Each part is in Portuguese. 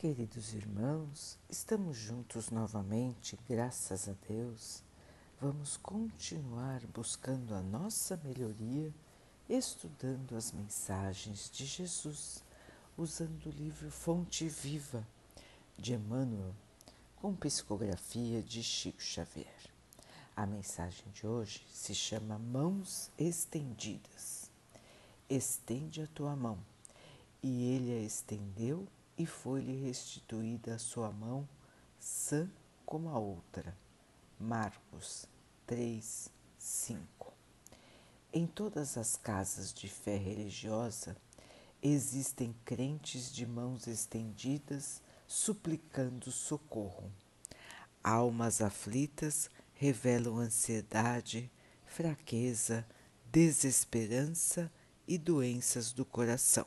Queridos irmãos, estamos juntos novamente, graças a Deus. Vamos continuar buscando a nossa melhoria, estudando as mensagens de Jesus, usando o livro Fonte Viva de Emmanuel, com psicografia de Chico Xavier. A mensagem de hoje se chama Mãos Estendidas. Estende a tua mão. E ele a estendeu e foi-lhe restituída a sua mão, sã como a outra. Marcos 3, 5. Em todas as casas de fé religiosa existem crentes de mãos estendidas suplicando socorro. Almas aflitas revelam ansiedade, fraqueza, desesperança e doenças do coração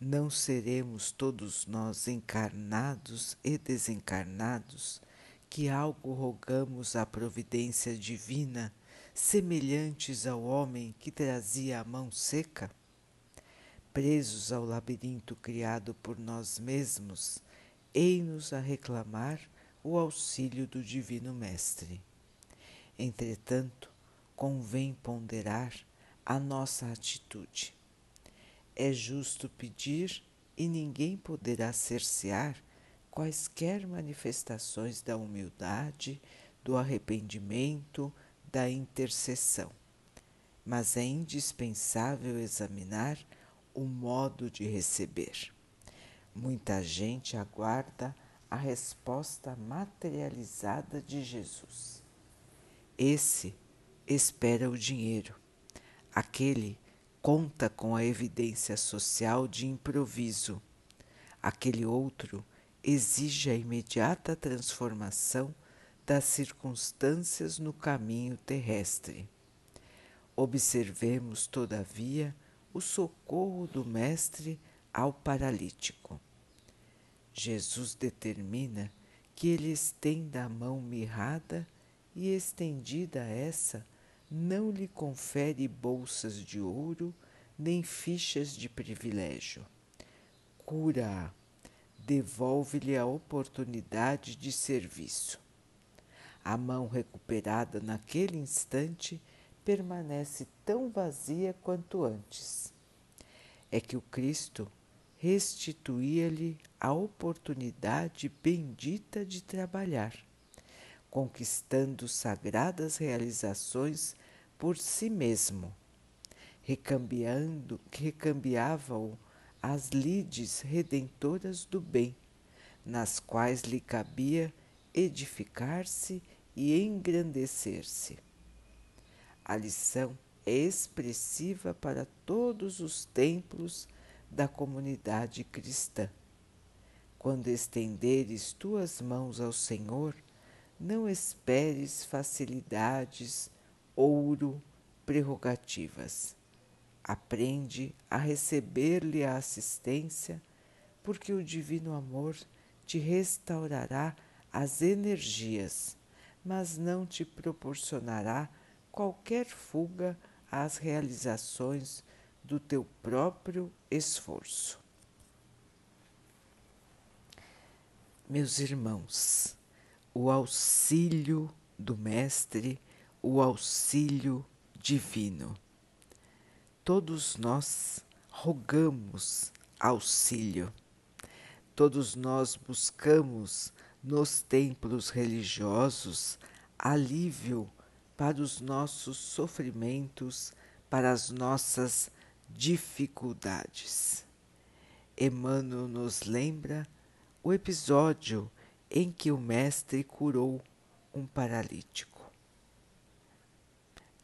não seremos todos nós encarnados e desencarnados que algo rogamos à providência divina, semelhantes ao homem que trazia a mão seca? Presos ao labirinto criado por nós mesmos, ei-nos a reclamar o auxílio do Divino Mestre. Entretanto, convém ponderar a nossa atitude é justo pedir e ninguém poderá cercear quaisquer manifestações da humildade, do arrependimento, da intercessão. Mas é indispensável examinar o modo de receber. Muita gente aguarda a resposta materializada de Jesus. Esse espera o dinheiro, aquele conta com a evidência social de improviso. Aquele outro exige a imediata transformação das circunstâncias no caminho terrestre. Observemos, todavia, o socorro do Mestre ao paralítico. Jesus determina que ele estenda a mão mirrada e, estendida essa, não lhe confere bolsas de ouro nem fichas de privilégio. Cura-a, devolve-lhe a oportunidade de serviço. A mão recuperada naquele instante permanece tão vazia quanto antes. É que o Cristo restituía-lhe a oportunidade bendita de trabalhar, conquistando sagradas realizações por si mesmo, recambiando, recambiava-o as lides redentoras do bem, nas quais lhe cabia edificar-se e engrandecer-se. A lição é expressiva para todos os templos da comunidade cristã. Quando estenderes tuas mãos ao Senhor, não esperes facilidades ouro, prerrogativas. Aprende a receber-lhe a assistência, porque o divino amor te restaurará as energias, mas não te proporcionará qualquer fuga às realizações do teu próprio esforço. Meus irmãos, o auxílio do Mestre o auxílio divino. Todos nós rogamos auxílio, todos nós buscamos nos templos religiosos alívio para os nossos sofrimentos, para as nossas dificuldades. Emmanuel nos lembra o episódio em que o Mestre curou um paralítico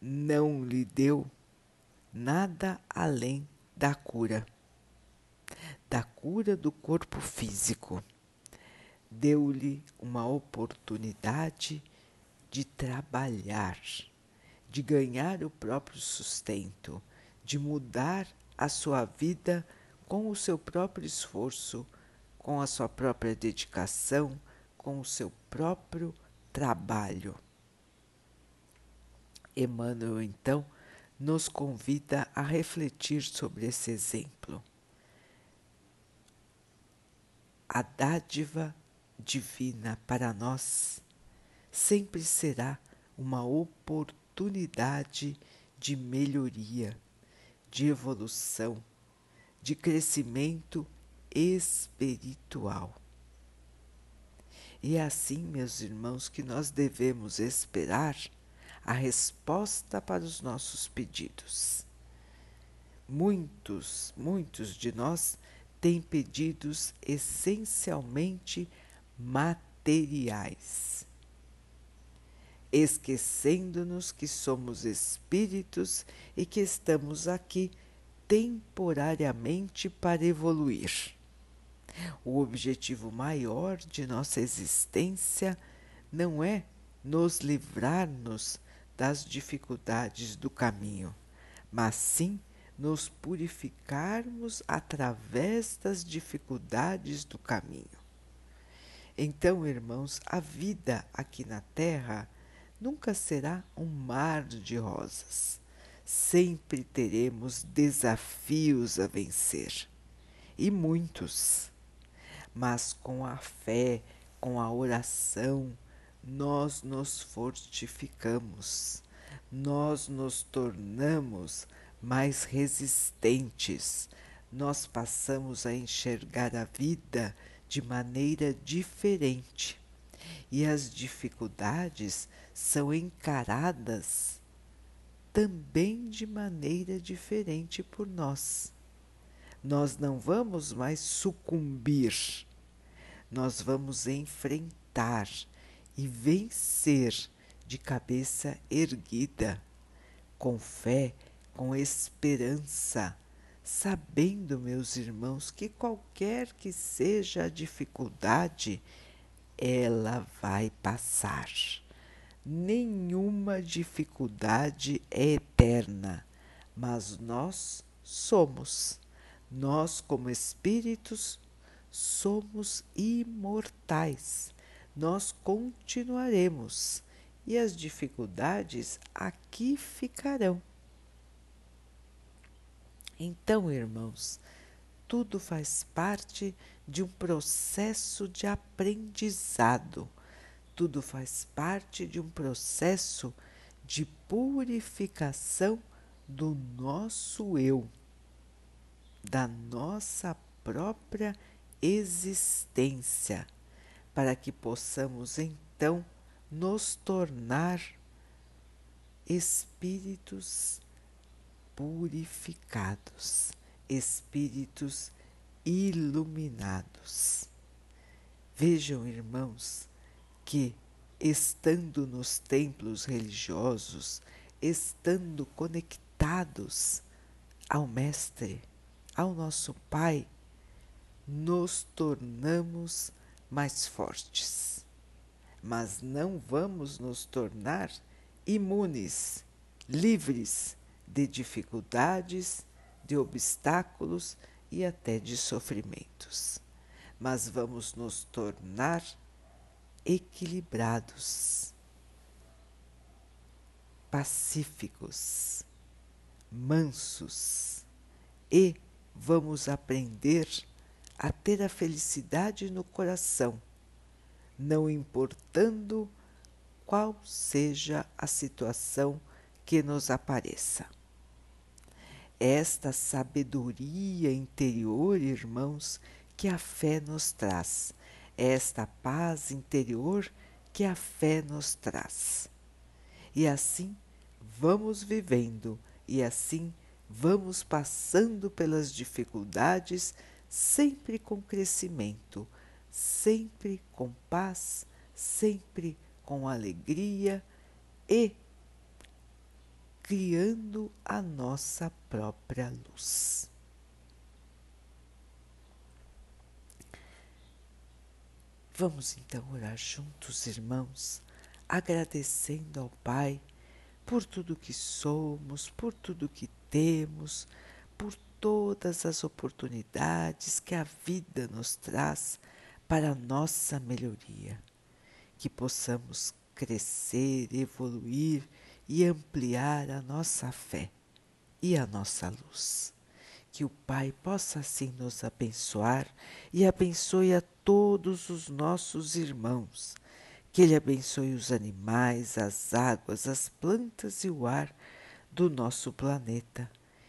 não lhe deu nada além da cura, da cura do corpo físico. Deu-lhe uma oportunidade de trabalhar, de ganhar o próprio sustento, de mudar a sua vida com o seu próprio esforço, com a sua própria dedicação, com o seu próprio trabalho. Emmanuel, então, nos convida a refletir sobre esse exemplo. a dádiva divina para nós sempre será uma oportunidade de melhoria, de evolução, de crescimento espiritual. E é assim, meus irmãos, que nós devemos esperar a resposta para os nossos pedidos. Muitos, muitos de nós têm pedidos essencialmente materiais, esquecendo-nos que somos espíritos e que estamos aqui temporariamente para evoluir. O objetivo maior de nossa existência não é nos livrar-nos das dificuldades do caminho, mas sim nos purificarmos através das dificuldades do caminho. Então, irmãos, a vida aqui na Terra nunca será um mar de rosas. Sempre teremos desafios a vencer e muitos. Mas com a fé, com a oração, nós nos fortificamos, nós nos tornamos mais resistentes, nós passamos a enxergar a vida de maneira diferente e as dificuldades são encaradas também de maneira diferente por nós. Nós não vamos mais sucumbir, nós vamos enfrentar e vencer de cabeça erguida, com fé, com esperança sabendo, meus irmãos, que qualquer que seja a dificuldade, ela vai passar. Nenhuma dificuldade é eterna, mas nós somos. Nós, como espíritos, somos imortais. Nós continuaremos e as dificuldades aqui ficarão. Então, irmãos, tudo faz parte de um processo de aprendizado, tudo faz parte de um processo de purificação do nosso eu, da nossa própria existência, para que possamos então nos tornar espíritos purificados, espíritos iluminados. Vejam, irmãos, que estando nos templos religiosos, estando conectados ao Mestre, ao nosso Pai, nos tornamos mais fortes. Mas não vamos nos tornar imunes, livres de dificuldades, de obstáculos e até de sofrimentos. Mas vamos nos tornar equilibrados, pacíficos, mansos e vamos aprender a ter a felicidade no coração, não importando qual seja a situação que nos apareça. Esta sabedoria interior, irmãos, que a fé nos traz, esta paz interior que a fé nos traz. E assim vamos vivendo, e assim vamos passando pelas dificuldades, sempre com crescimento, sempre com paz, sempre com alegria e criando a nossa própria luz. Vamos então orar juntos, irmãos, agradecendo ao Pai por tudo que somos, por tudo que temos, por todas as oportunidades que a vida nos traz para nossa melhoria. Que possamos crescer, evoluir e ampliar a nossa fé e a nossa luz. que o Pai possa assim nos abençoar e abençoe a todos os nossos irmãos. Que Ele abençoe os animais, as águas, as plantas e o ar do nosso planeta